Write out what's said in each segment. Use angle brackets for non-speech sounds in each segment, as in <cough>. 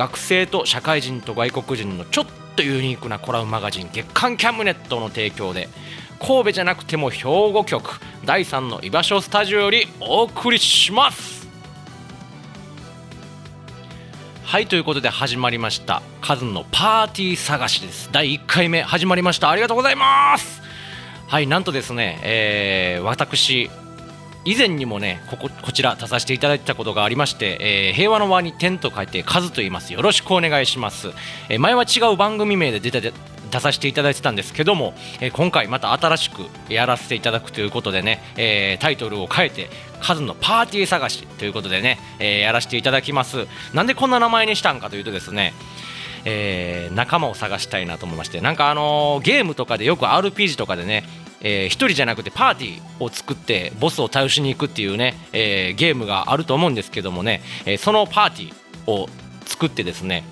学生と社会人と外国人のちょっとユニークなコラムマガジン月刊キャムネットの提供で神戸じゃなくても兵庫局第3の居場所スタジオよりお送りします。はいということで始まりました。カズンのパーティー探しです。第1回目始まりました。ありがとうございます。はいなんとですね、えー私以前にもねこここちら出させていただいたことがありまして、えー平和の輪に点と書いて数と言います。よろしくお願いします、えー前は違う番組名で出て出させていただいてたんですけども、えー今回また新しくやらせていただくということでね、えータイトルを変えて数のパーティー探しということでね、えーやらせていただきます。なんでこんな名前にしたんかというとですねえー仲間を探したいなと思いましてなんかあのーゲームとかでよく RPG とかでねえー一人じゃなくてパーティーを作ってボスを倒しに行くっていうね、えーゲームがあると思うんですけどもね、えーそのパーティーを作ってですね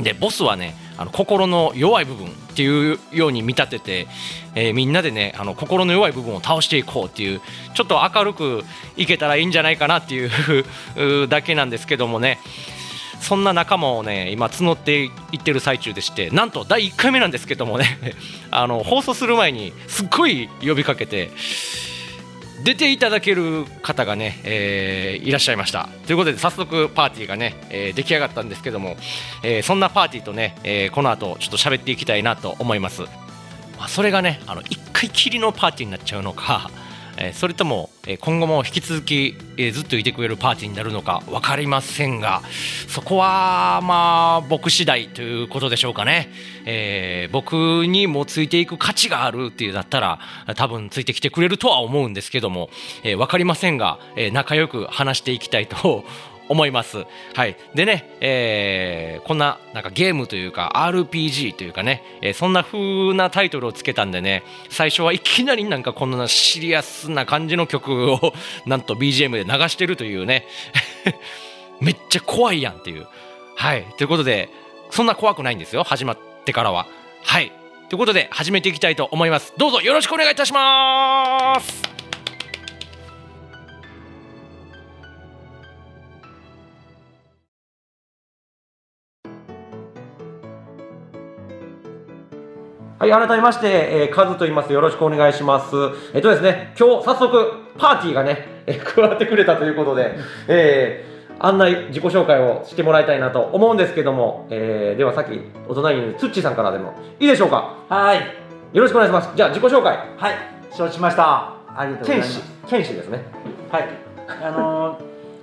でボスはねあの心の弱い部分っていうように見立てて、えーみんなでねあの心の弱い部分を倒していこうっていうちょっと明るくいけたらいいんじゃないかなっていう <laughs> だけなんですけどもねそんな仲間をね今募っていってる最中でしてなんと第1回目なんですけどもね <laughs> あの放送する前にすっごい呼びかけて出ていただける方がね、えーいらっしゃいました。ということで早速パーティーがね、えー出来上がったんですけども、えーそんなパーティーとね、えーこの後ちょっと喋っていきたいなと思います、まあ、それがねあの1回きりのパーティーになっちゃうのか、それとも、今後も引き続き、ずっといてくれるパーティーになるのか分かりませんがそこはまあ僕次第ということでしょうかね、えー僕にもついていく価値があるっていうだったら多分ついてきてくれるとは思うんですけども、えー分かりませんが、え仲良く話していきたいと思います。はい。でね、えーこんな、なんかゲームというか RPG というかね、えーそんな風なタイトルをつけたんでね、最初はいきなりなんかこんなシリアスな感じの曲を <laughs> なんと BGM で流してるというね、<laughs> めっちゃ怖いやんっていう。はい。ということで、そんな怖くないんですよ、始まってからは。はい。ということで、始めていきたいと思います。どうぞよろしくお願いいたしますはい、改めまして、えー、カズと言います。よろしくお願いします。えっとですね、今日早速、パーティーがね、えー加わってくれたということで、えー案内、自己紹介をしてもらいたいなと思うんですけども、えーではさっき、お隣にいるツッチーさんからでもいいでしょうか？はい、よろしくお願いします。じゃあ、自己紹介。はい、承知しました。ありがとうござい剣士ます。、剣士ですね。はい、あの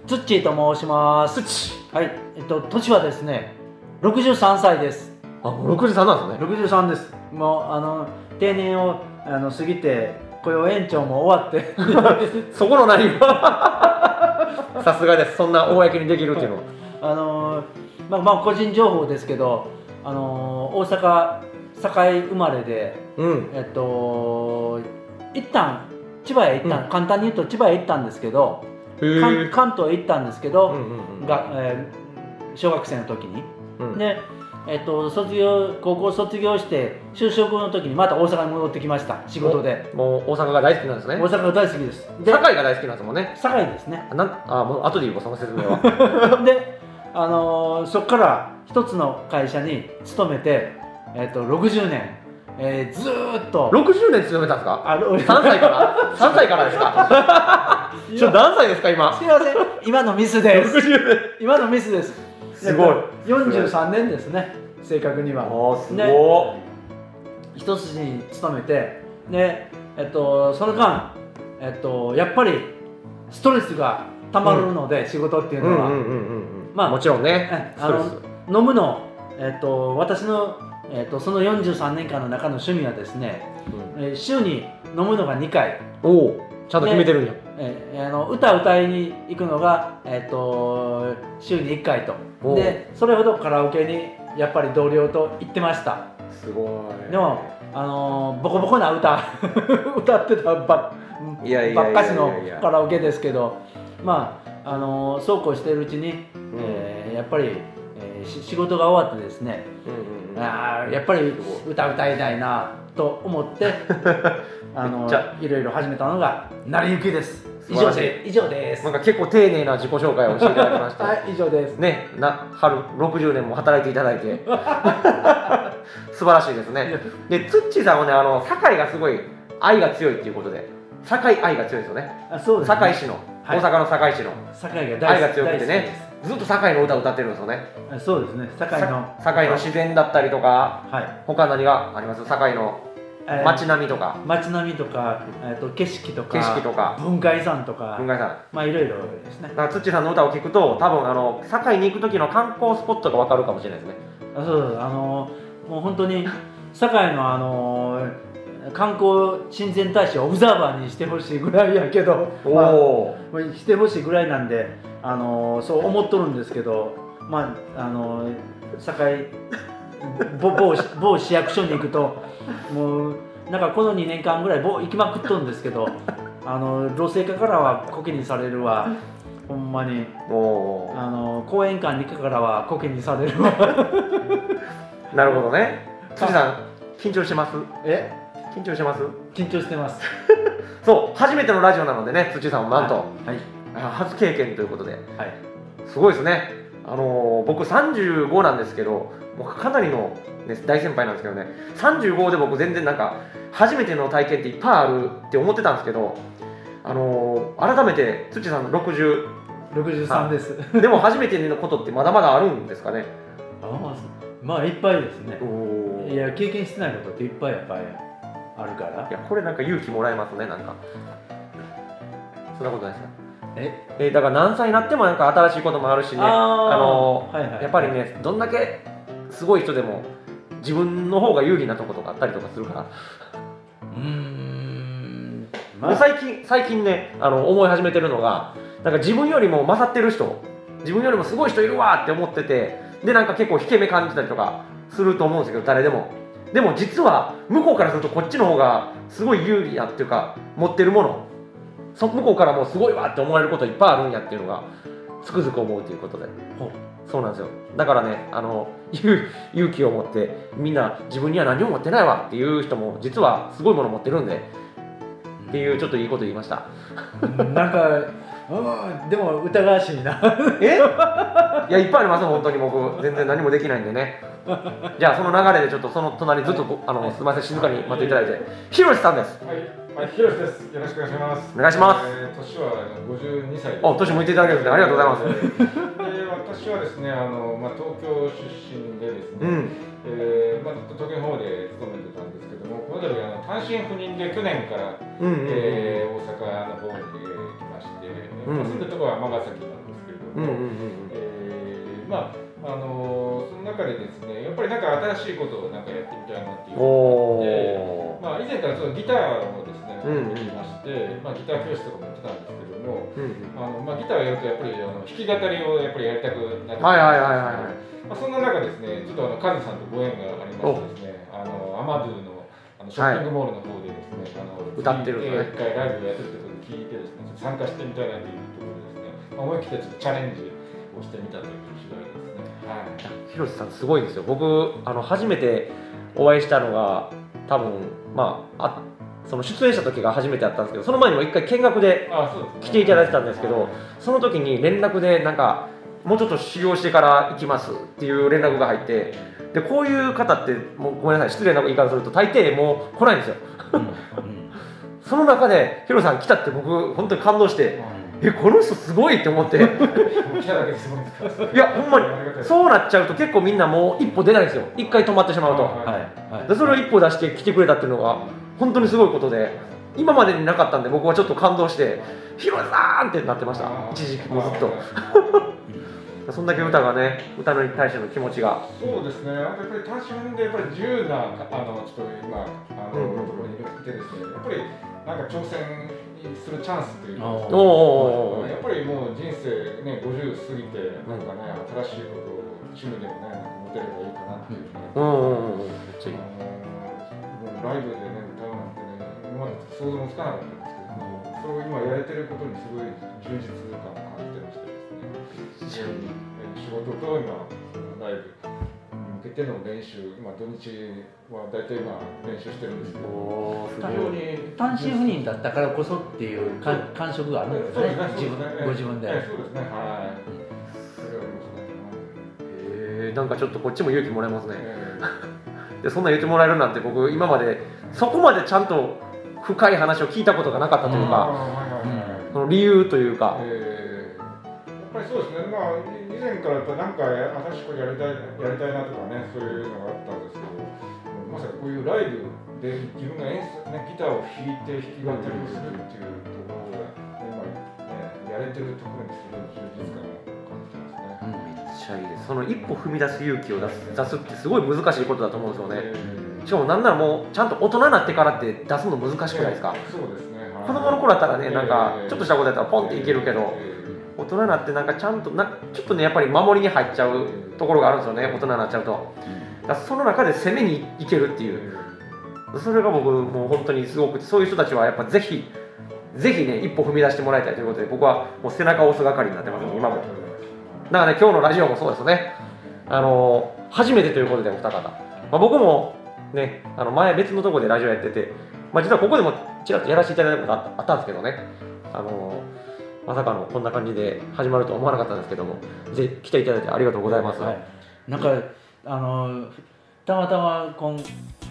ー、ツッチーと申します。ツッチはい、えっと、年はですね、63歳です。ー。あ、もう63なんですね。63です。もう、あの、定年を、あの、過ぎて、雇用延長も終わって。<laughs> そこの何は <laughs> さすがです。そんな公にできるっていうのは。あのー、まあ、まあ、個人情報ですけど。あのー、大阪、堺生まれで、うん。えっと、一旦。千葉へ行った、うん簡単に言うと千葉へ行ったんですけど、関東へ行ったんですけど、うんうんうんが、えー小学生の時に、うんで、えっと卒業高校卒業して就職の時にまた大阪に戻ってきました。仕事で。もう大阪が大好きなんですね。大阪が大好きです。で堺が大好きなんですもんね。堺ですね。あなんあもう後で言うわその説明は。<laughs> で、あのーそこから一つの会社に勤めて、えっと60年、えーずーっと。60年勤めたんですか？あの3歳から。3歳からですか？<laughs> ちょ何歳ですか今？すいません。今のミスです。60年今のミスですすごい。43年ですね。正確には。ああすね。ご一筋に勤めて。で、えっと、その間、えっと、やっぱりストレスがたまるので、仕事っていいうのは、んうんうんうんうん。まあもちろんねえあの飲むの、えっと、私の、えっと、その43年間の中の趣味はですね、うん。えー週に飲むのが2回、おおちゃんと決めてるんや。えーあの歌歌いに行くのが、えっと週に1回と。でそれほどカラオケにやっぱり同僚と行ってました。すごい。でも、あのーボコボコな歌 <laughs> 歌ってたばばっかしのカラオケですけどまあ、あのーそうこうしているうちに、えーやっぱり、仕事が終わってですね、うんうんうん。あーやっぱり歌歌いたいなと思って <laughs> あのいろいろ始めたのが成り行きです。以上で以上です。なんか結構丁寧な自己紹介をしていただきまして。<laughs> はい以上です。ねな春60年も働いていただいて。<laughs> 素晴らしいですね。でツッチーさんはねあの堺がすごい愛が強いっていうことで。堺愛が強いですよね。あそうです、ね、堺市の、はい。大阪の堺市の。堺が大好き愛が強くて大ねずっと堺の歌を歌ってるんですよね。そうですね。堺の。さ堺の自然だったりとかはい。他何があります？堺のえー街並みとか。街並みとか、えー、と景色とか景色とか。文化遺産とか文化遺産。まあいろいろですね。だからツッチーさんの歌を聴くと多分あの堺に行く時の観光スポットが分かるかもしれないですね。あそう。あのもう本当に堺のあの観光親善大使をオブザーバーにしてほしいぐらいやけど、まあしてほしいぐらいなんであのそう思っとるんですけどまああの堺某某某市役所に行くともうなんかこの2年間ぐらい某行きまくっとるんですけどあの老成化からはコケにされるわ。ほんまに。あの公園館に行くからはコケにされるわ。<laughs> なるほどね。ツッチーさん緊張してます？え？緊張してます？緊張してます。<laughs> そう初めてのラジオなのでね土さんもなんと、はい。あ初経験ということで。はい。すごいですね。あのー僕35なんですけどもうかなりの、ね、大先輩なんですけどね。35で僕全然なんか初めての体験っていっぱいあるって思ってたんですけどあのー改めて土さんの60 63です。<laughs> でも初めてのことってまだまだあるんですかね？あまあいっぱいですね。おいや経験してないことっていっぱいやっぱりあるから？いやこれなんか勇気もらえますねなんか。そんなことないですか？え？えーだから何歳になってもなんか新しいこともあるしね。あのーはいはい。やっぱりねどんだけすごい人でも自分の方が有利なとことかあったりとかするから、うーん。もう最近最近ねあの思い始めてるのがなんか自分よりも勝ってる人自分よりもすごい人いるわって思っててでなんか結構引け目感じたりとかすると思うんですけど誰でもでも実は向こうからするとこっちの方がすごい有利やっていうか持ってるものそ向こうからもすごいわって思われることいっぱいあるんやっていうのがつくづく思うということで。そうなんですよ。だからねあの勇勇気を持ってみんな自分には何も持ってないわっていう人も実はすごいもの持ってるんでっていうちょっといいこと言いました。なんかうんでも疑わしいな。<laughs> え？いやいっぱいあります本当に僕。全然何もできないんでね <laughs> じゃあその流れでちょっとその隣ずっとごあのすみません静かに待っていただいてひろしさんですはい、はい、ひろしです。よろしくお願いします。お願いしますえー年は五十二歳。お年もいていただけるんですねありがとうございます <laughs> で、私はですね、あの、まあ、東京出身でですね。うんえーまあ、ずっと東京の方で勤めてたんですけども、この度、あの、単身赴任で去年から。うんうんうんえー大阪の方に来まして、うんまあ住んでるところは尼崎なんですけれども。うんうんうんえーまああのその中でですねやっぱりなんか新しいことをなんかやってみたいなっていうおのがあっておまあ、以前からちょっとギターをですね、うんうん。始めまして、まあ、ギター教室とかもやってたんですけども、うんあのまあ、ギターをやるとやっぱりあの弾き語りをやっぱりやりたくなってはいはいはいはいはい。まあ、そんな中ですね、ちょっとあのカズさんとご縁がありましてですね、あのアマドゥのあのショッピングモールの方でですね、あの歌ってる一回ライブをやってるということで聞いてですね、参加してみたいなというところでですね、まあ、思い切ってちょっとチャレンジをしてみたという次第ですね。はい。ひろしさんすごいですよ。僕あの初めてお会いしたのが多分まああその出演した時が初めてだったんですけどその前にも一回見学で来ていただいてたんですけどはい。その時に連絡でなんかもうちょっと修行してから行きますっていう連絡が入ってでこういう方ってもうごめんなさい失礼な言い方すると大抵もう来ないんですよ。<laughs> その中でヒロさん来たって僕本当に感動してえこの人すごいって思って。<laughs> いやほんまにそうなっちゃうと結構みんなもう一歩出ないんですよ。一回止まってしまうと、ははい。はい。でそれを一歩出して来てくれたっていうのが本当にすごいことで今までになかったんで僕はちょっと感動して「ヒロさん!」ってなってました。一時期もうずっと。<laughs> そんだけ歌がね歌に対しての気持ちが。そうですね、あとやっぱり単身でやっぱり自由なあのちょっと今あの、うんうん。ところにいてですね、やっぱりなんか挑戦するチャンスというか、おおー。おー。おーやっぱりもう人生ね50過ぎてなんかね新しいことを趣味でもねなんか持てればいいかなっていうね。うんライブでね歌うなんてね今まで想像もつかなかったんですけども、それを今やれてることにすごい充実感を感じてましてですね。仕事と今そのライブけての練習今土日は大体今練習してるんですけど非常に単身赴任だったからこそっていうか感触があるんですねそうですね自分ご自分で、ええそうですねはい。それはありますね。へえなんかちょっとこっちも勇気もらえますね。え <laughs> でそんなん言ってもらえるなんて僕今までそこまでちゃんと深い話を聞いたことがなかったというか、その理由というか、ええ。やっぱりそうですね、まあ、以前からやっぱなんか新しいことやりたいやりたいなとかね、そういうのがあったんですけど、まさかこういうライブで自分が演奏、ね、ギターを弾いて弾き語りをするっていうところが、今、ね、やれてるところにすごい充実感を感じてますね。めっちゃいいです。その一歩踏み出す勇気を出す出すってすごい難しいことだと思うんですよね。えしかもなんならもうちゃんと大人になってからって出すの難しくないですか、そうですね。はい。子供の頃だったらねなんかええ。ちょっとしたことやったらポンっていけるけどえ大人になってなんかちゃんとなちょっとねやっぱり守りに入っちゃうところがあるんですよね大人になっちゃうと。だその中で攻めにいけるってえいう。それが僕もう本当にすごくてそういう人たちはやっぱぜひぜひね一歩踏み出してもらいたいということで僕はもう背中を押す係になってます今も。だからね今日のラジオもそうですね。あの初めてということでお二方、まあ、僕もねあの前別のところでラジオやってて、まあ、実はここでもちらっとやらせていただいたことあったあったんですけどね。あのまさかのこんな感じで始まるとは思わなかったんですけどもぜひ来ていただいてありがとうございます、はい、なんかあのたまたま今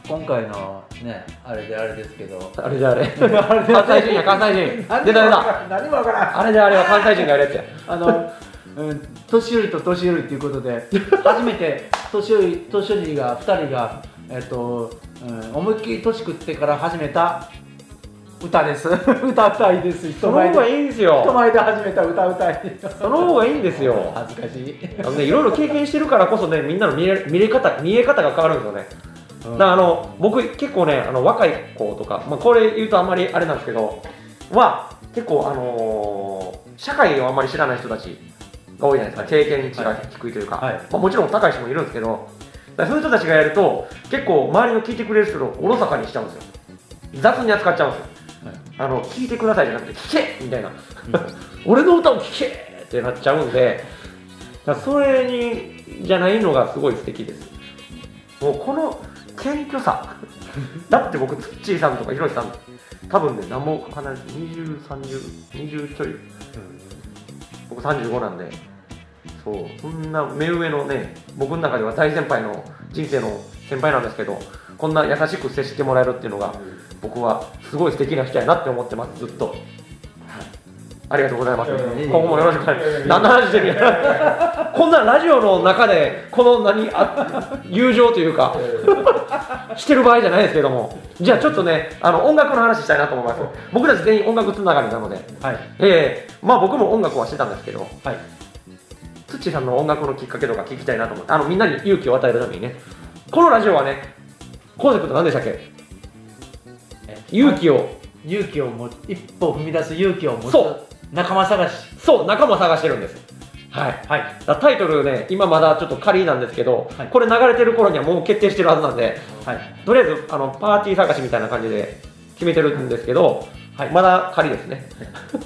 今回のねあれであれですけど。あれじゃあ <laughs> れ。関西人や関西人。出た出た。何もわからん。あれであれは関西人がやるやつやあの、うん、年寄りと年寄りっていうことで初めて <laughs> 年寄り年寄りが2人が、えっとうん、思いっきり年食ってから始めた歌です。<laughs> 歌ったいです。人前その方がいでいんですよ。人前で始めた歌歌い。その方がいいんですよ。恥ずかしい、あのね、いろいろ経験してるからこそね、みんなの見れ見れ方、見え方が変わるんですよね。だからあの僕、結構ね、あの若い子とか、まあ、これ言うとあんまりあれなんですけど、は結構、あのー社会をあんまり知らない人たちが多いじゃないですか、経験値が低いというか、はい。まあ、もちろん高い人もいるんですけど、そういう人たちがやると、結構、周りの聞いてくれる人をおろそかにしちゃうんですよ。雑に扱っちゃうんですよ。あの聞いてくださいじゃなくて、聞けみたいな、俺の歌を聞けってなっちゃうんで、だそれにじゃないのがすごい素敵です。もうこの謙虚さ、<laughs> だって僕、ツッチーさんとかヒロシさん、多分ね、何も離れて、20、30、20ちょい、僕35なんで、そう、そんな目上のね、僕の中では大先輩の人生の先輩なんですけど、こんな優しく接してもらえるっていうのが、僕はすごい素敵な人やなって思ってます、ずっと。ありがとうございます。今後もよろしくお願いします。何の話してる。こんなラジオの中で、この何、あ友情というか、してる場合じゃないですけども、じゃあちょっとね、あの音楽の話したいなと思います。僕たち全員音楽つながりなので、はい。ええ。まあ僕も音楽はしてたんですけど、はい。ツッチーさんの音楽のきっかけとか聞きたいなと思って、あのみんなに勇気を与えるためにね、このラジオはね、コンセプト何でしたっけ？え勇気を、勇気を持つ一歩踏み出す勇気を持つそう仲間探しそう、仲間探してるんです。はい。はいタイトルね、今まだちょっと仮なんですけど、はいこれ流れてる頃にはもう決定してるはずなんで、はいとりあえずあのパーティー探しみたいな感じで決めてるんですけど、はいまだ仮ですね。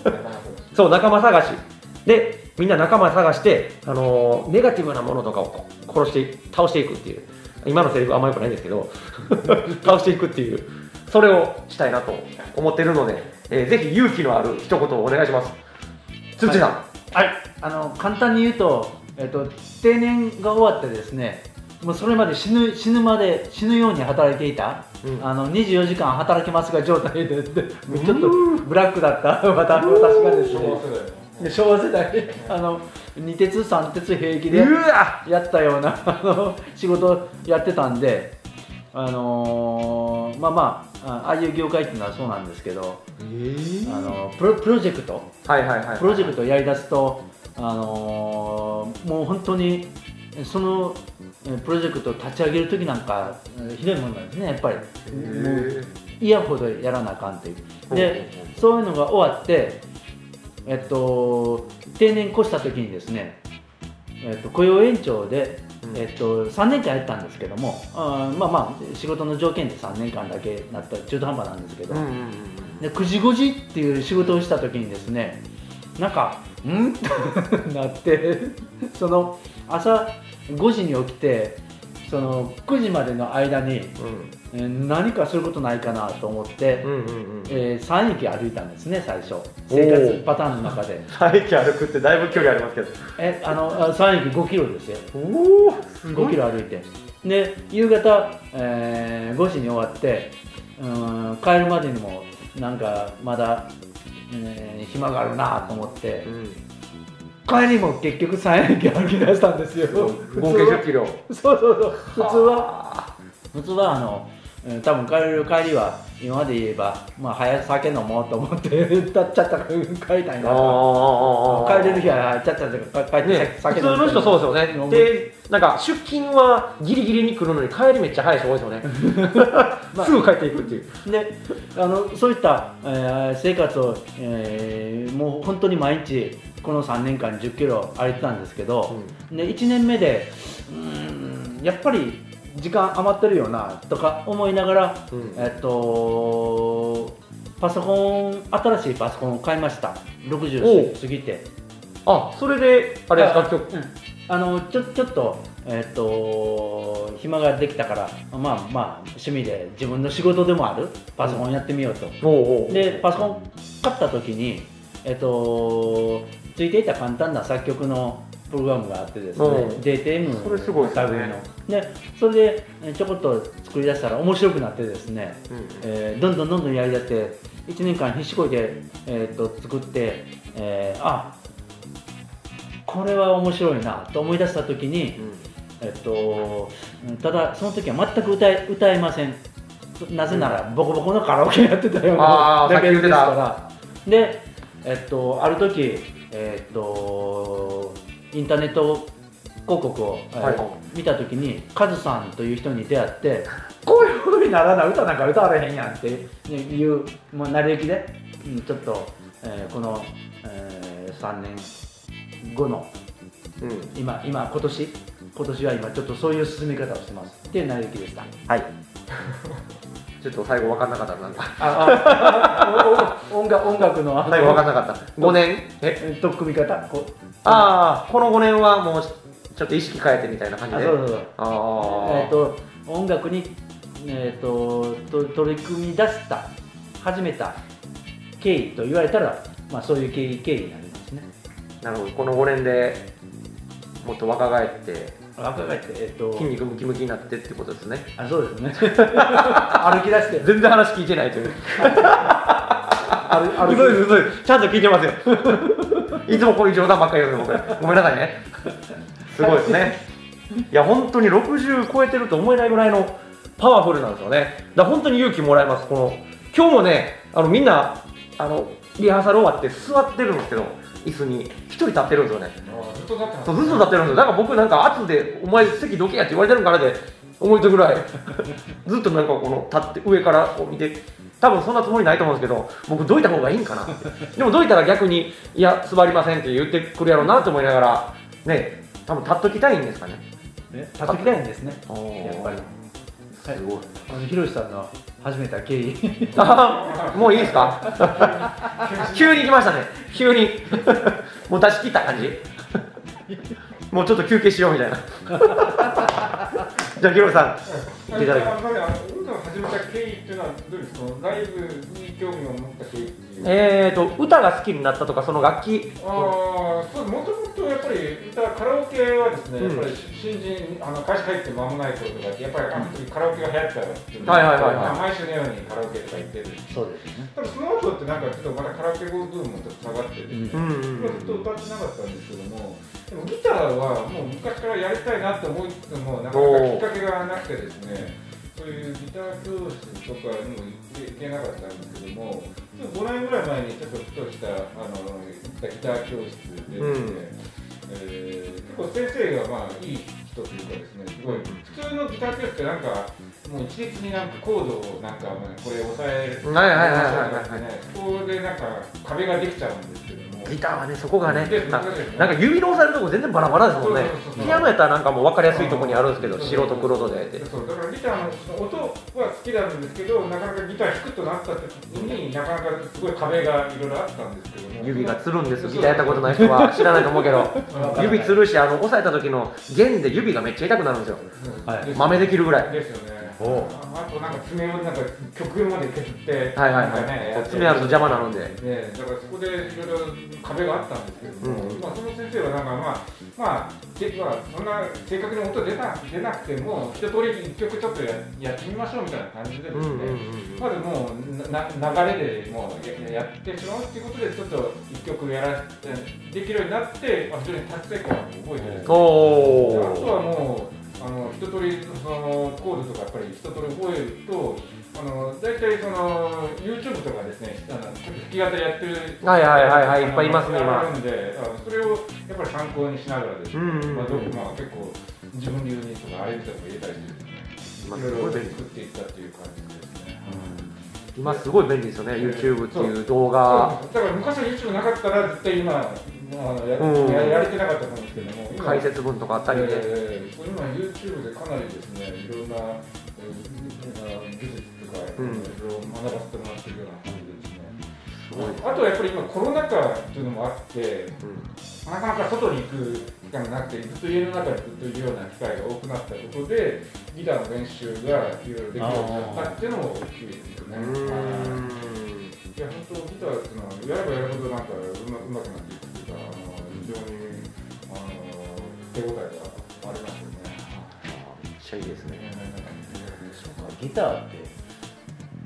<laughs> そう、仲間探し。で、みんな仲間探して、あのーネガティブなものとかを殺して、倒していくっていう。今のセリフあんまよくないんですけど、<laughs> 倒していくっていう、それをしたいなと思ってるので、えーぜひ勇気のある一言をお願いします。つっちーさん。はい、あの簡単に言うと、えっと、定年が終わってですね、もうそれまで死ぬ死ぬまで死ぬように働いていた、うん。あの24時間働けますが状態ででちょっとブラックだった。<laughs> 私私がですね昭和世代あの2鉄3鉄平気でやったようなあの仕事やってたんであのーまあまああああいう業界っていうのはそうなんですけどえあのプロプロジェクト。はいはいはい。プロジェクトをやりだすと、あのーもう本当にえそのえプロジェクトを立ち上げる時なんかえひどいもんなんですねやっぱり。もう嫌ほどやらなあかんっていう。でそういうのが終わってえっと定年越した時にですねえっと雇用延長でうんえっと、3年間やったんですけどもあーまあまあ仕事の条件で3年間だけなった中途半端なんですけど、で9時5時っていう仕事をした時にですねなんか「ん?」ってなってその朝5時に起きてその9時までの間に、えー何かすることないかなと思って、うんうんうんうん。えー3駅歩いたんですね最初。生活パターンの中で。<laughs> 3駅歩くってだいぶ距離ありますけど。えあのあ3駅5キロですよ。おおす5キロ歩いて。で夕方、えー5時に終わってうん帰るまでにもなんかまだ、えー暇があるなと思って帰りも結局3駅歩き出したんですよ。合計10キロ。そうそうそう。普通は。普通はあのうん多分帰る帰りは今まで言えば、まあ、早く酒飲もうと思ってたっちゃった帰りたいなと帰れる日はちゃっちゃっ帰って、ね、普酒通の人そうですよねでなんか出勤はギリギリに来るのに帰りめっちゃ早い人多いですよねすぐ帰っていくっていうであのそういった、えー生活を、えーもう本当に毎日この3年間1 0キロ歩いてたんですけど、で1年目でうーんやっぱり時間余ってるよなとか思いながら、うん。えっとパソコン新しいパソコンを買いました。おう。60過ぎて。あそれであれですか？今日うん。あのちょちょっと,、えっと暇ができたからまあまあ趣味で自分の仕事でもあるパソコンやってみようと、おうおう。でパソコン買った時にえっとついていた簡単な作曲のプログラムがあってですね、うん。DTM それすごいですね。でそれでえちょこっと作り出したら面白くなってですね、うん。えーどんどんどんどんやりだって1年間必死こいで、えー、と作って、えーあこれは面白いなと思い出した時に、えっと、うんただその時は全く歌え歌えません。なぜならボコボコのカラオケやってたようなレベルですから。で、えっと、ある時、えっと、インターネット広告を、えーはい見た時にカズさんという人に出会ってこういう風にならな歌なんか歌われへんやんって。いうもう成り行きで、うんちょっと、えーこの、え3年後のうん。今今今年今年は今ちょっとそういう進め方をしてます。っていう成り行きでした。はい <laughs> ちょっと最後分かんなかったな。んか音楽音楽の。最後分かんなかった。5年？え？え取っ組み方？こう。ああこの5年はもうちょっと意識変えてみたいな感じで？あそうそうそう。ああえっ、と音楽にえっ、とと取り組み出した始めた経緯と言われたらまあそういう経緯経緯になりますね。なるほど。この5年でもっと若返って若返ってえっ、と筋肉ムキムキになってってことですね。あそうですね。<laughs> 歩き出して。全然話聞いてないという。歩歩き嘘です嘘です。ちゃんと聞いてますよ。いつもこういう冗談ばっかり言うの僕。ごめんなさいね。すごいですね。いや本当に60超えてると思えないぐらいのパワフルなんですよね。だ本当に勇気もらえます。この今日もねあのみんなあのリハーサル終わって座ってるんですけど椅子に一人立ってるんですよね。あずっと立ってますそうずっと立ってるんですよ。だから僕なんか圧で「お前席どけや」って言われてるからで思いとぐらい <laughs> ずっとなんかこの立って上からこう見て多分そんなつもりないと思うんですけど僕どいた方がいいんかなでもどいたら逆に「いや座りません」って言ってくるやろうなと思いながらね多分立っときたいんですかね。ね立ってきたいんですね。ややっぱりすごいあのひろしさんの始めた経緯。あもういいですか？<laughs> 急に来ましたね。急に。<laughs> もう出し切った感じ。もうちょっと休憩しようみたいな。<laughs> じゃあヒロさん。いただきます。始めた経緯っていうのはどうですか？ライブに興味を持った経緯えーと歌が好きになったとかその楽器。ああそうもともととやっぱり歌カラオケはですね、うん。やっぱり新人あの会社入って間もない頃とかやっぱりあの時カラオケが流行ったっていうのはいはいはいはい。まあ毎週のようにカラオケとか行ってるそうですよね。ただその後ってなんかちょっとまだカラオケブームもちょっと下がってて、うんうんうん。ずっと歌ってなかったんですけども、でもギターはもう昔からやりたいなって思いつつも、なかなかきっかけがなくてですね、そういうギター教室とかにも行って行けなかったんですけども、ちょっと5年ぐらい前にちょっとふとしたあのギター教室でですね、え構先生がまあいい人というかですね、すごい、普通のギター教室ってなんか、もう一律になんかコードをなんかまあこれ押さえる、はいはいはいはいはいね、そこでなんか壁ができちゃうんですけども。ギターはねそこがねでなんか指の押さえるとこ全然バラバラですもんね。ピアノやったらなんかもう分かりやすいとこにあるんですけど白と黒とでってそうだからギターの音は好きなんですけどなかなかギター弾くとなった時になかなかすごい壁がいろいろあったんですけども。指がつるんですギターやったことない人は知らないと思うけど。指つるしあの押さえた時の弦で指がめっちゃ痛くなるんですよ。豆できるぐらい。ですよねああとなんか爪をなんか極限まで削ってはいはいはい。爪あると邪魔なので。ね、だからそこでいろいろ壁があったんですけども、うんまあ、その先生はなんかまあまあでまあ、そんな正確に音出な出なくても一通り一曲ちょっとややってみましょうみたいな感じでですね、うんうんうん。まずもうな流れでもうややってしまうっていうことでちょっと一曲やらできるようになって、まあ、非常に達成感を覚えてる。んですおあとはおもうあの一通りそのコードとかやっぱり一通り覚えるとあの大体その YouTube とかですねあの弾き語りやってるはいはいはいはいいっぱいいますね今。あるんであのそれをやっぱり参考にしながらですね、うんうんうん。まあ、どこまあ結構自分流にとかアレンジとか入れたりしてね今いろいろすごい便利作っていったっていう感じですね。今すごい便利ですよね YouTube っていう動画。だから昔は YouTube なかったら絶対今あのや,、うん。ややれてなかったと思うん。ですけども今解説文とかあったりで。えー今 YouTube でかなりですねいろんな、えー、技術とか、うん。いろいろ学ばせてもらってるような感じでですねすごいあとはやっぱり今コロナ禍っていうのもあってうん。なかなか外に行く機会がなくてずっと家の中にずっといるような機会が多くなったことでギターの練習がいろいろできるようになったっていうのも大きいですよね。いや本当ギターっていうのはやればやるほどなんかうまうまくなってちゃいいですね。ギターって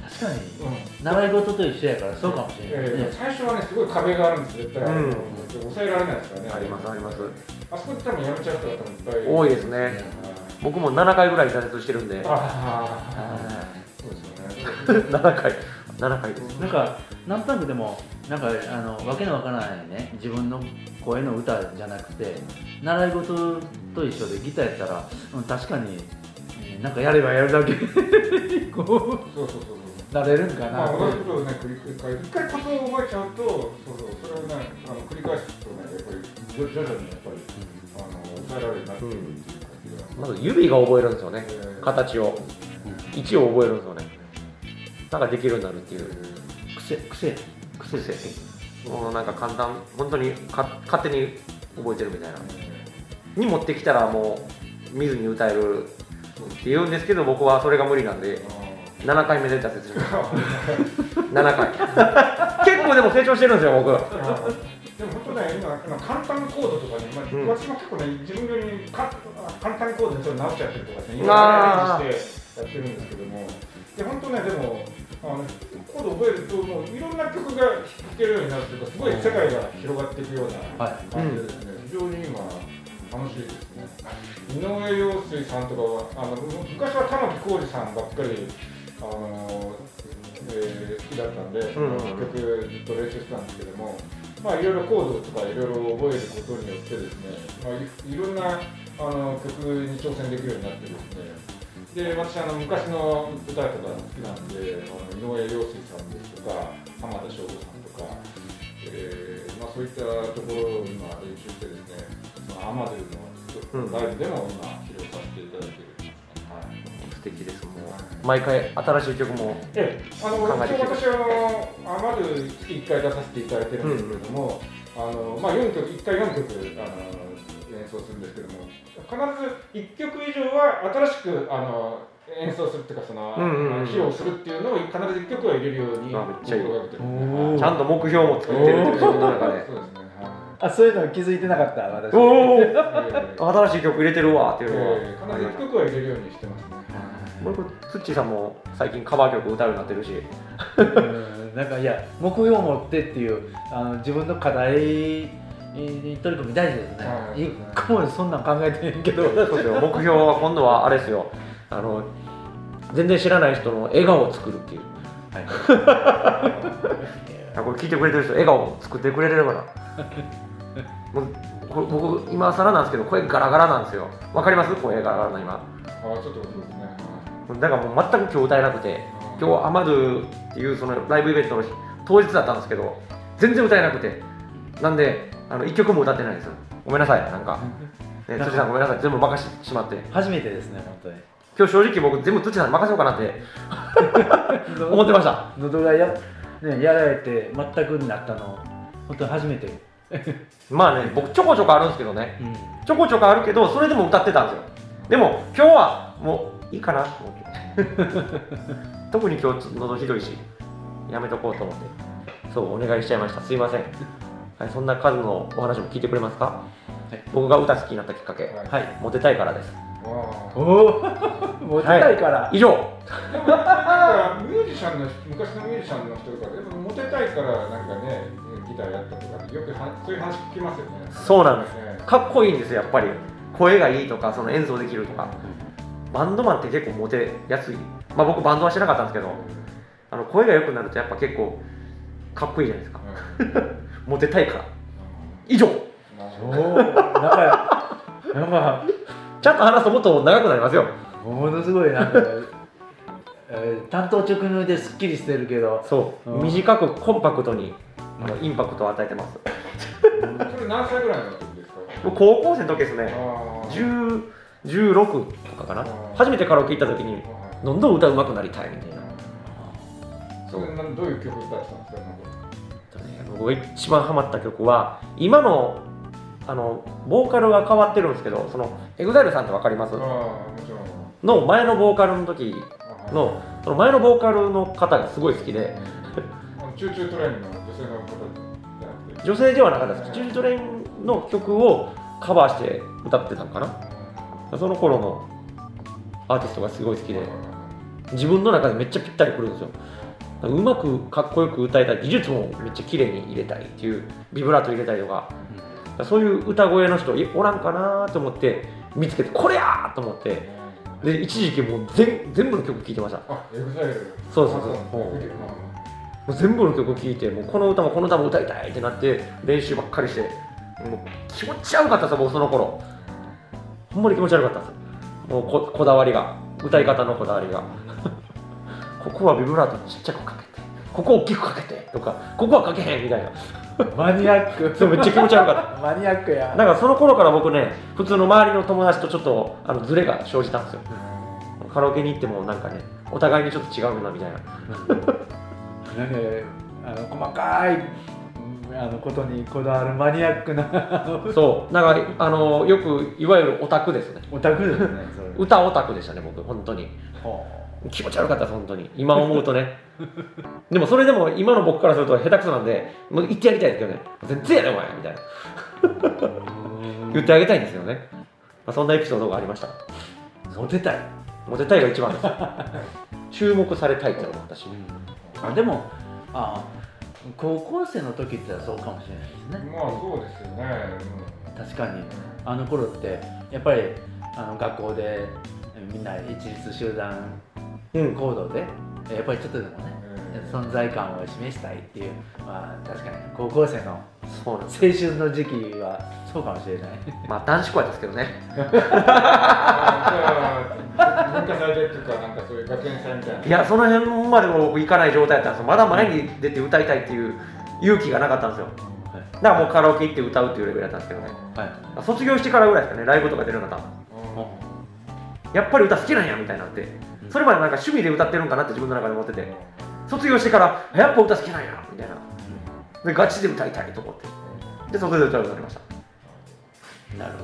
確かにうん習い事と一緒やからそうかもしれないええね。最初はねすごい壁があるんです絶対、うん。抑えられないですからね。ありますあります。あそこで多分やめちゃう人が多分いっぱい多いですね。僕も7回ぐらい挫折してるんで。ああそうですよね。<laughs> 7回7回ですなんかなんとなくでもなんかあのわけのわからないね自分の声の歌じゃなくて習い事と一緒でギターやったら、うん、確かにえーなんかやればやるだけ。<laughs> こうそうそうそうそう。なれるんかな。まあ、同じことをね、繰り返す。一回ことを覚えちゃうと、そうそう、それをね、あの繰り返すとね、やっぱり徐徐々にやっぱり、あの抑えられるようになってくるっていう感じが。まず指が覚えるんですよね。えー。形を位置を覚えるんですよねだからできるようになるっていう。癖癖癖癖。もうなんか簡単。本当にか勝手に覚えてるみたいな。に持ってきたらもう見ずに歌えるって言うんですけど僕はそれが無理なんで。7回目で挫折しました7回。結構でも成長してるんですよ僕。でも本当ね、今、今簡単コードとかね、まあうん私も結構ね、自分よりか簡単コードでちょっと直しちゃってるとかですね、いろいろあーアレンジしてやってるんですけども、いや本当ね、でも、あのコード覚えると、もういろんな曲が弾けるようになるというか、すごい世界が広がっていくような。はい感じでですね、非常に今楽しいですね。井上陽水さんとかはあのむ昔は玉置浩二さんばっかりあの、えー好きだったんで、そのうん曲ずっと練習してたんですけども、まあいろいろコードとかいろいろ覚えることによってですね、まあいいろんなあの曲に挑戦できるようになってですね。で私あの昔の歌とか好きなんで、あの井上陽水さんですとか浜田省吾さんとか。えーまあ、そういったところを今練習してですね、まあ、アマデルうんのライブでも今披露させていただいている、はい。素敵です。もう毎回新しい曲もええ、あの考えてきてる。一応私あのアマデル月1回出させていただいてるんですけれども、あのまあ、4曲1回4曲あの演奏するんですけども必ず1曲以上は新しくあの演奏するっていうかその、うんうんうん。披露するっていうのを必ず1曲は入れるようにあめっちゃいい。ちゃんと目標も作ってるっていう自分の中でそうであそういうの気づいてなかった？私。おおえー。新しい曲入れてるわっていうのは、えー、必ず一曲は入れるようにしてますね。これこれツッチーさんも最近カバー曲歌うようになってるし。うん。なんかいや目標を持ってっていうあの自分の課題に取り組み大事ですねはい一個もそんなん考えてへんけどそうですよ目標は今度はあれですよあの全然知らない人の笑顔を作るっていうあこれ聞いてくれてる人笑顔を作ってくれればなもうこれ僕今更なんですけど声ガラガラなんですよわかります声ガラガラな今あーちょっとそうですね。だからもう全く今日歌えなくて今日アマドゥっていうそのライブイベントの日当日だったんですけど全然歌えなくてなんであの1曲も歌ってないんですよ。ごめんなさいなんか、<laughs> ね、辻さんごめんなさい。全部任せてしまって。初めてですね本当に。今日正直僕全部辻さんに任せようかなって。<laughs> 思ってました。喉がや,、ね、やられて全くになったの。本当に初めて、<laughs> まあね僕ちょこちょこあるんですけどね。うん。ちょこちょこあるけどそれでも歌ってたんですよ。でも今日はもういいかな。と思って特に今日喉ひどいしやめとこうと思って。そうお願いしちゃいました。すいません、はい、そんな数のお話も聞いてくれますか、はい。僕が歌好きになったきっかけ、はい。はい。モテたいからです。わおお <laughs> モテたいから、以上。ーでもなんかミュージシャンの昔のミュージシャンの人とかでやっぱモテたいからなんかねギターやったとかよくはそういう話聞きますよね。そうなんです。ねかっこいいんですよやっぱり。声がいいとかその演奏できるとか。バンドマンって結構モテやすい。まあ僕バンドはしてなかったんですけどあの声が良くなるとやっぱ結構かっこいいじゃないですか <laughs> モテたいから。以上。おおなんかなんかちゃんと話すともっと長くなりますよ。ものすごいなんか、えー、単刀直入ですっきりしてるけど。そう、うん。短くコンパクトにあのインパクトを与えてます。それ何歳ぐらいの時ですか？僕高校生の時ですね。あー。10 16とかかな。うん初めてカラオケ行った時にどんどん歌うまくなりたいみたいな。それどういう曲歌ってたんですか。僕が一番ハマった曲は今のあのボーカルが変わってるんですけどその EXILE さんって分かります？の前のボーカルの時のその前のボーカルの方がすごい好きで。チューチュートレインの女性の方じゃなくて。女性ではなかったです。チュートレインの曲をカバーして歌ってたのかな？その頃のアーティストがすごい好きで。自分の中でめっちゃぴったりくるんですようまくかっこよく歌いたい技術もめっちゃ綺麗に入れたいっていうビブラート入れたりとか、そういう歌声の人いおらんかなと思って見つけてこれやーと思って。で一時期もう全全部の曲聴いてました。そうそうそう。あう。全部の曲聴いてもうこの歌もこの歌も歌いたいってなって練習ばっかりしてもう気持ち悪かったですよ僕その頃。ほんまに気持ち悪かったですもうここだわりが。歌い方のこだわりがここはビブラートちっちゃくかけてここ大きくかけてとかここはかけへんみたいな。マニアック。<laughs> そうめっちゃ気持ち悪かった。マニアックや。なんかその頃から僕ね普通の周りの友達とちょっとあのズレが生じたんですよ。カラオケに行ってもなんかねお互いにちょっと違うなみたいな。なんかあの細かいうんあのことにこだわるマニアックな。そう。なんかあのよくいわゆるオタクですね。オタクですね歌オタクでしたね僕。本当に。ほ気持ち悪かった本当に。今思うとね。<laughs> でもそれでも今の僕からすると下手くそなんでもう言ってやりたいですけどね。全然やでお前みたいな。う <laughs> 言ってあげたいんですよね、まあ、そんなエピソードがありました。モテたい。モテたいが一番です。<laughs> 注目されたいっていうのもあったし。あでもあ高校生の時ってそうかもしれないですね。まあそうですよね。確かに。あの頃ってやっぱりあの学校でみんな一律集団うん行動でやっぱりちょっとでもねうん。存在感を示したいっていうまあ確かに高校生の青春の時期はそうかもしれない。まあ男子校ですけどね。っていうかなんかそういう学園祭みたいな。いやその辺までも僕行かない状態だったんですよ。まだ前に出て歌いたいっていう勇気がなかったんですよ。だからもうカラオケ行って歌うっていうレベルだったんですけどね。はい。卒業してからぐらいですかねライブとか出るようになったのうん。やっぱり歌好きなんやみたいになってそれまでなんか趣味で歌ってるんかなって自分の中で思ってて。卒業してからやっぱ歌好きなんやみたいな。でガチで歌いたいと思って。で卒業で歌うようになりました。なる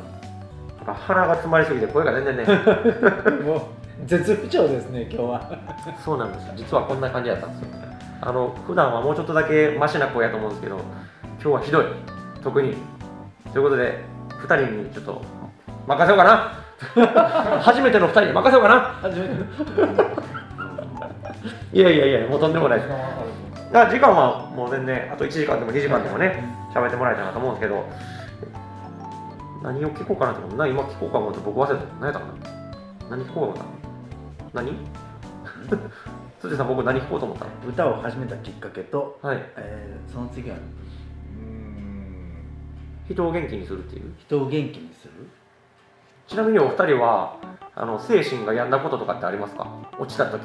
なんか鼻が詰まりすぎて声が全然ねほど <laughs> もう絶不調ですね今日は。そうなんです実はこんな感じだったんですよ。あの普段はもうちょっとだけマシな声やと思うんですけど今日はひどい。特に。ということで2人にちょっと任せようかな <laughs> 初めての2人に任せようかな。初めていやいやいやもうとんでもないです。時間はあるだから時間はもう全然あと1時間でも2時間でもね喋ってもらえたらなと思うんですけど何を聞こうかなと思う。な今聞こうか思って僕忘れた。何やったかな。何聞こうか思った。何？<laughs> 辻さん僕何聞こうと思った歌を始めたきっかけと、はい。えーその次は人を元気にするっていう？人を元気にする？ちなみにお二人はあの精神が病んだこととかってありますか？落ちた時。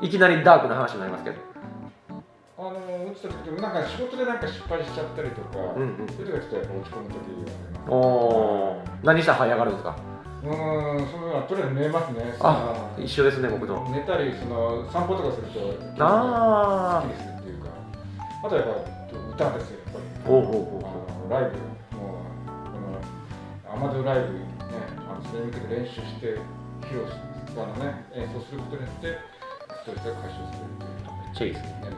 いきなりダークな話になりますけど。あの落ちた時でなんか仕事でなんか失敗しちゃったりとか、うんうん。そういう時はちょっと落ち込む時があります。おお何したら這い上がるんですか？うーんそのとりあえず寝ますねあ一緒ですね僕と。寝たりその散歩とかするとあすっきりするっていうか。あとはやっぱ歌ですよやっぱり。おうおうおライブアマゾンライブねあのそれに向けて練習して披露しあのね演奏することによってストレスが解消するっていうめっちゃいいですねね。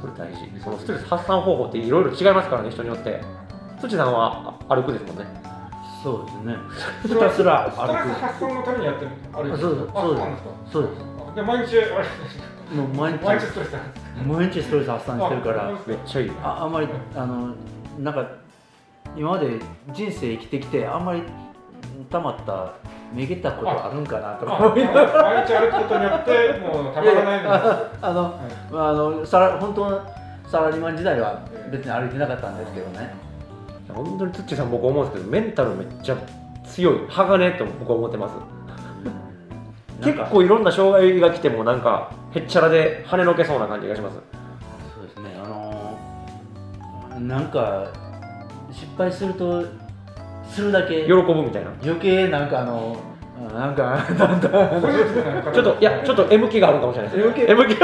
それ大事そのストレス発散方法っていろいろ違いますからね人によって。土さんはあ歩くですもんね。そうですねひたすらストレ歩ス発散のためにやってる歩いてるそうです。あそうですですか。くそうですあで毎日あれもう毎日毎日ストレスなんですか毎日ストレス発散してるから。あめっちゃいい。ああんまりあのなんか今まで人生生きてきてあんまりたまっためげたことあるんかなとか。あ毎日歩くことによってもうたまらないんですよ。ああの、あのサラ本当のサラリーマン時代は別に歩いてなかったんですけどね。本当に土さん僕思うんですけどメンタルめっちゃ強い鋼と僕は思ってます。結構いろんな障害が来てもなんかへっちゃらで跳ねのけそうな感じがします。そうですね。あのなんか失敗するとするだけ喜ぶみたいな。余計なんかあのなんかちょっといやちょっと M 気があるかもしれないです M 気？M 気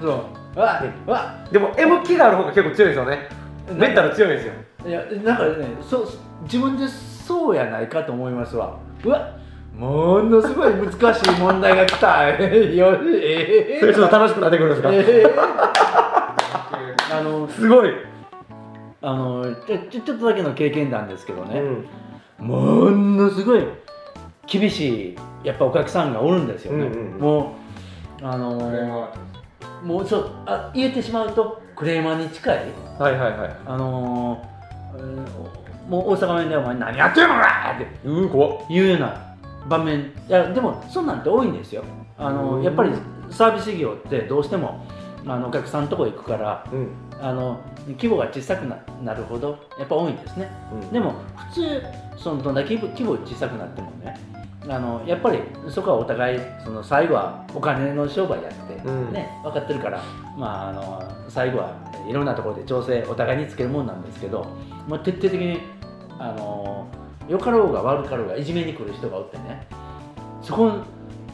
そうわわでも M 気がある方が結構強いですよね。メンタル強いですよ。いやなんかねそう自分でそうやないかと思いますわ。うわものすごい難しい問題が来た。<laughs> よえそれちょっと楽しくなってくるんですか、えあの <laughs> すごい、あのちょちょちょっとだけの経験談ですけどね、うん。ものすごい厳しいやっぱお客さんがおるんですよね、うんうんうん。もうあのもうそうあ言えてしまうとクレーマーに近い。はいはいはい。あのーうんもう大阪弁で「お前何やってんのか!」って。うー怖っ。言うような場面。いやでもそんなんって多いんですよ。あうん。のやっぱりサービス業ってどうしてもあのお客さんのとこ行くからうん。あの規模が小さくななるほどやっぱ多いんですね。うん。でも普通そのどんだけ規模規模小さくなってもねあのやっぱりそこはお互いその最後はお金の商売やって、うん。ね分かってるから、まあ、あの最後はいろんなところで調整お互いにつけるもんなんですけど、まあ、徹底的にあの良かろうが悪かろうがいじめに来る人がおってねそこ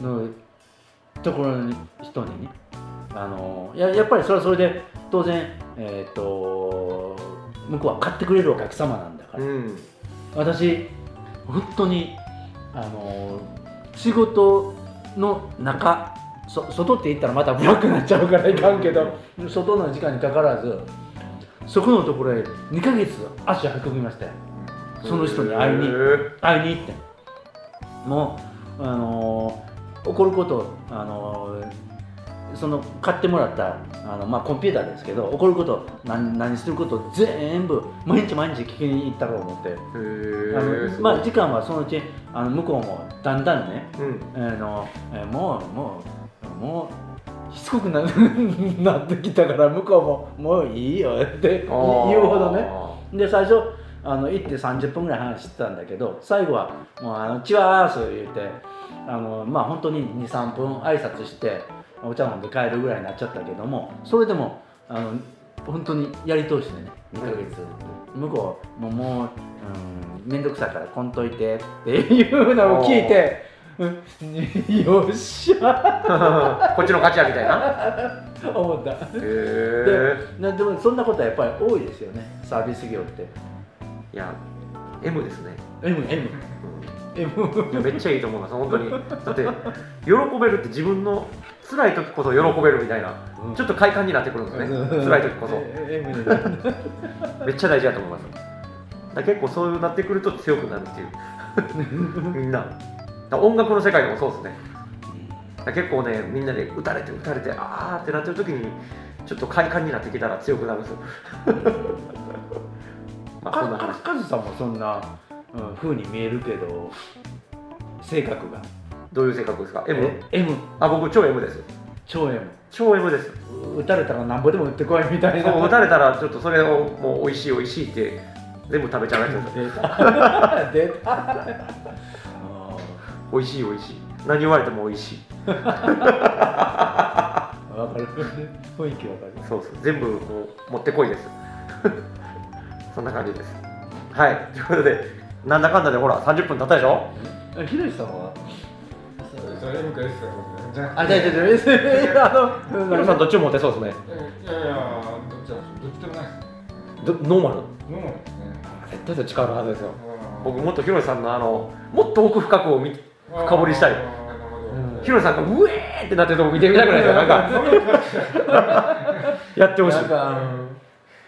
のところの人にねあのややっぱりそれはそれで当然、えー、と向こうは買ってくれるお客様なんだから、うん。私本当にあの仕事の中そ外って言ったらまたブラックになっちゃうからいかんけど外の時間にかからずそこのところへ2ヶ月足運びましたよ。その人に会いに会いに行って。もう、あのー怒ること、あのーその買ってもらったあの、まあ、コンピューターですけど怒ること何何すること全部毎日毎日聞きに行ったろう思って。へあーの、まあ、時間はそのうちあの向こうもだんだんね、うん。あのえもうもうもうしつこくな <laughs> なってきたから向こうももういいよって言うほどね。で最初あの行って30分ぐらい話してたんだけど最後はもうあの「チワース」言ってあのまあ本当に23分挨拶してお茶飲んで帰るぐらいになっちゃったけどもそれでもあの本当にやり通してね2ヶ月、向こうももううん面倒くさいからこんといてっていうのを聞いてうんよっしゃ <laughs> こっちの勝ちやみたいな？<laughs> 思った。へえでなでもそんなことはやっぱり多いですよねサービス業って。いや M ですね。M M M いやめっちゃいいと思います本当に。だって喜べるって自分の辛い時こそ喜べるみたいなちょっと快感になってくるんですね辛い時こそ。<laughs> めっちゃ大事だと思います。だ結構そういうなってくると強くなるっていう。<laughs> みんな。音楽の世界でもそうですね。結構ねみんなで打たれて打たれてあーってなってる時にちょっと快感になってきたら強くなるんですよ。<laughs> まあかこんな話。かカズさんもそんな、うん、風に見えるけど性格が。どういう性格ですか？M? え M あ僕超 M です超 M 超 M です打たれたらなんぼでも打ってこいみたいな。そう打たれたらちょっとそれをもう美味しい美味しいって全部食べちゃうやつです出た <laughs> 出た。あ <laughs> 美味しい美味しい。何言われても美味しい。ーわかる。雰囲気わかる。そうそう。全部もう持ってこいです。<laughs> そんな感じです。はい。ということでなんだかんだでほら30分経ったでしょ？あひろしさんは？それ M か S かじゃなくてあ、じゃあじゃあじゃああのヒロさんどっちも持てそうですね。いやいやどっちだどっちでもないです。ねどノーマル？ノーマルですね。絶対そっち変わるはずですよ。僕もっとヒロさんのあのもっと奥深くを見深掘りしたい。あーなるほど。ヒロさんがうえーってなってるとこ見てみたくないですかなんか <laughs> <laughs> やってほしい。なんか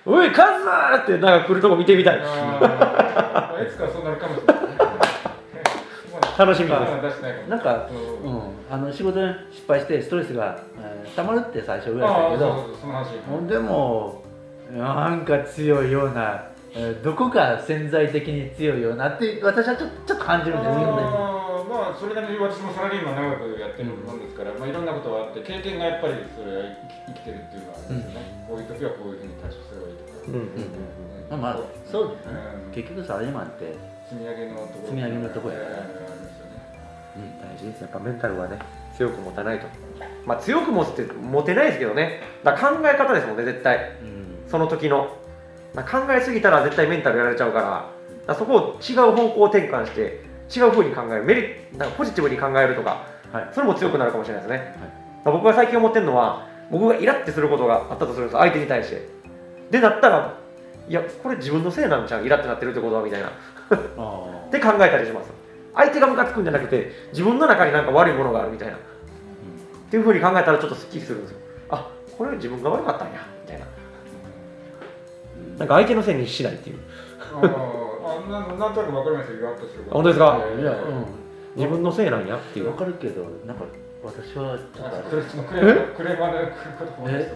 おいカズーってなんか来るとこ見てみたい。<laughs> いつかそうなるかもしれない <laughs> 楽しみです。なんか、ううん。ん、あの仕事で失敗してストレスが、えー、溜まるって最初言われああたけどほんでもなんか強いような、えーどこか潜在的に強いようなって私はちょちょっと感じるんですよ。ねあーまあそれなりに私もサラリーマン長くやってるもんですから、まあいろんなことがあって経験がやっぱりそれは生きてるっていうのはあるんですよね、こういう時はこういうふうに対処すればうんうんうんまあまあそうですね。うん。結局サラリーマンって、積み上げのところ。積み上げのところやえーありますよね大事ですやっぱメンタルはね強く持たないと。まあ強く持つって持てないですけどね。だから考え方ですもんね絶対。うん。その時の。まあ考えすぎたら絶対メンタルやられちゃうから。だからそこを違う方向転換して違う風に考える。メリなんかポジティブに考えるとか、はい。それも強くなるかもしれないですね、まあ僕が最近思ってるのは僕がイラってすることがあったとするんです相手に対してでなったらいやこれ自分のせいなんちゃうイラってなってるってことはみたいな。あって考えたりします。相手がムカつくんじゃなくて自分の中になんか悪いものがあるみたいな。っていうふうに考えたらちょっとすっきりするんですよ。あこれは自分が悪かったんやみたいな。なんか相手のせいにしないっていう。あなんなんとなくわかりますよイラッとすること。本当ですか？いや、いや。いや自分のせいなんやってうん、いう。わかるけどなんか私はちょっとクレーマーのこと思い出した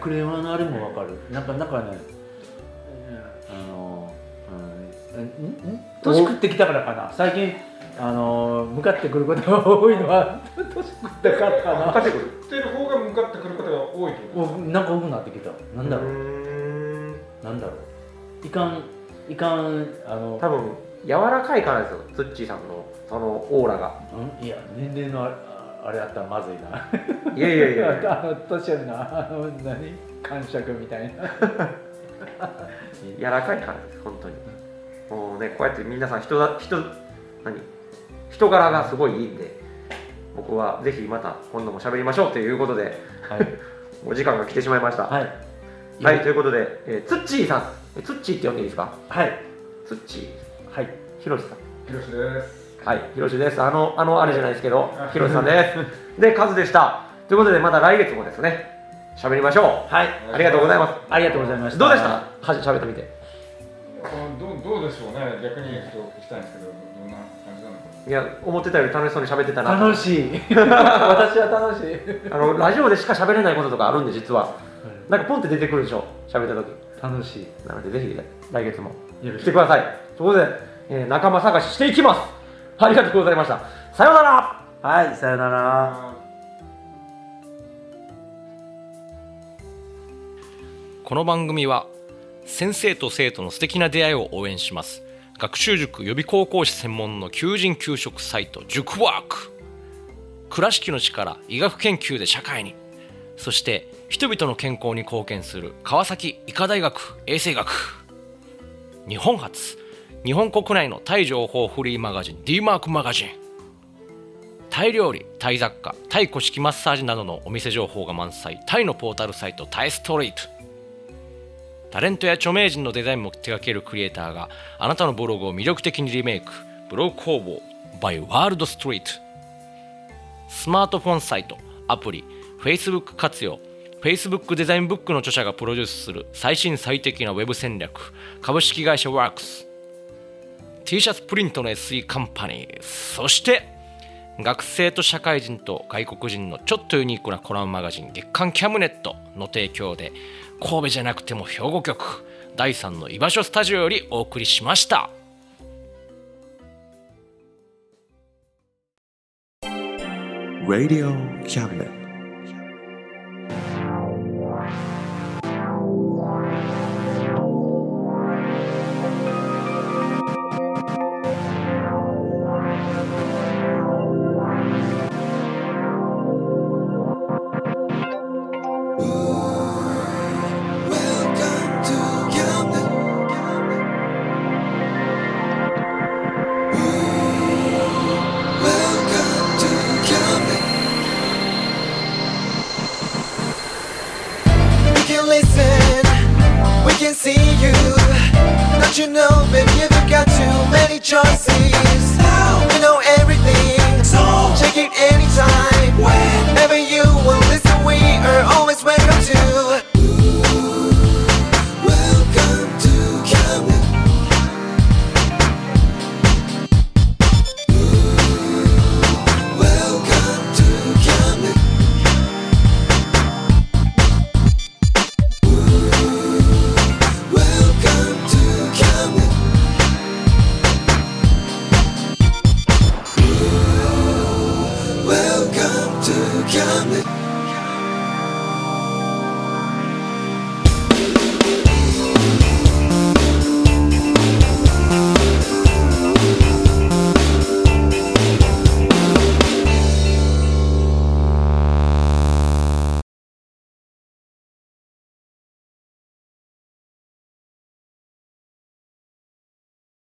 クレーマーのあれもわかる。なんかなんかねあの、うん、んん？年食ってきたからかな。最近あの向かってくることが多いのは <laughs> 年食ったからかな。向かってくる。ってる方が向かってくることが多いおなんか多くなってきた。なんだろう。うーん。なんだろう。いかんいかんあの多分柔らかいからですよツッチーさんのそのオーラが。うん？いや年齢のあれあれあったらまずいな。いやいやいや。いやあの年寄りのあの何感触みたいな。柔らかいからです本当に。もうねこうやって皆さん人だ人何？人柄がすごいいいんで僕はぜひまた今度も喋りましょうということではい。<laughs> お時間が来てしまいました。はい。はい、ということで、えー、ツッチーさん、えツッチーって呼んでいいですか？はい。ツッチー、はい。ひろしさん。ひろしですはい、ひろしです。あの、あの、あれじゃないですけど、ひろしさんです。で、カズでした。ということで、また来月もですね、喋りましょはい、う。ありがとうございます。ありがとうございましたどうでした？はじ、喋ってみて。あどうどうでしょうね逆に言うと聞きたいんですけどどんな感じなのかいや、思ってたより楽しそうに喋ってたなと。楽しい <laughs> 私は楽しいあの、ラジオでしか喋れないこととかあるんで、実は。なんかポンって出てくるでしょ、喋った時。楽しいなので、ぜひ、来月も来てください。ということで、えー仲間探ししていきます。ありがとうございました。さようなら。はいさよなら。あこの番組は先生と生徒の素敵な出会いを応援します。学習塾予備高校師専門の求人・求職サイト塾ワーク。倉敷の力医学研究で社会に。そして人々の健康に貢献する川崎医科大学衛生学。日本初日本国内のタイ情報フリーマガジン D マークマガジン。タイ料理タイ雑貨タイ古式マッサージなどのお店情報が満載。タイのポータルサイトタイストリート。タレントや著名人のデザインも手掛けるクリエイターがあなたのブログを魅力的にリメイク。ブログ工房 by ワールドストリートスマートフォンサイトアプリ Facebook 活用。Facebook デザインブックの著者がプロデュースする最新最適なウェブ戦略。株式会社ワークス。T シャツプリントの SE カンパニーそして学生と社会人と外国人のちょっとユニークなコラムマガジン月刊キャムネットの提供で神戸じゃなくても兵庫局第3の居場所スタジオよりお送りしました Radio Cabinet.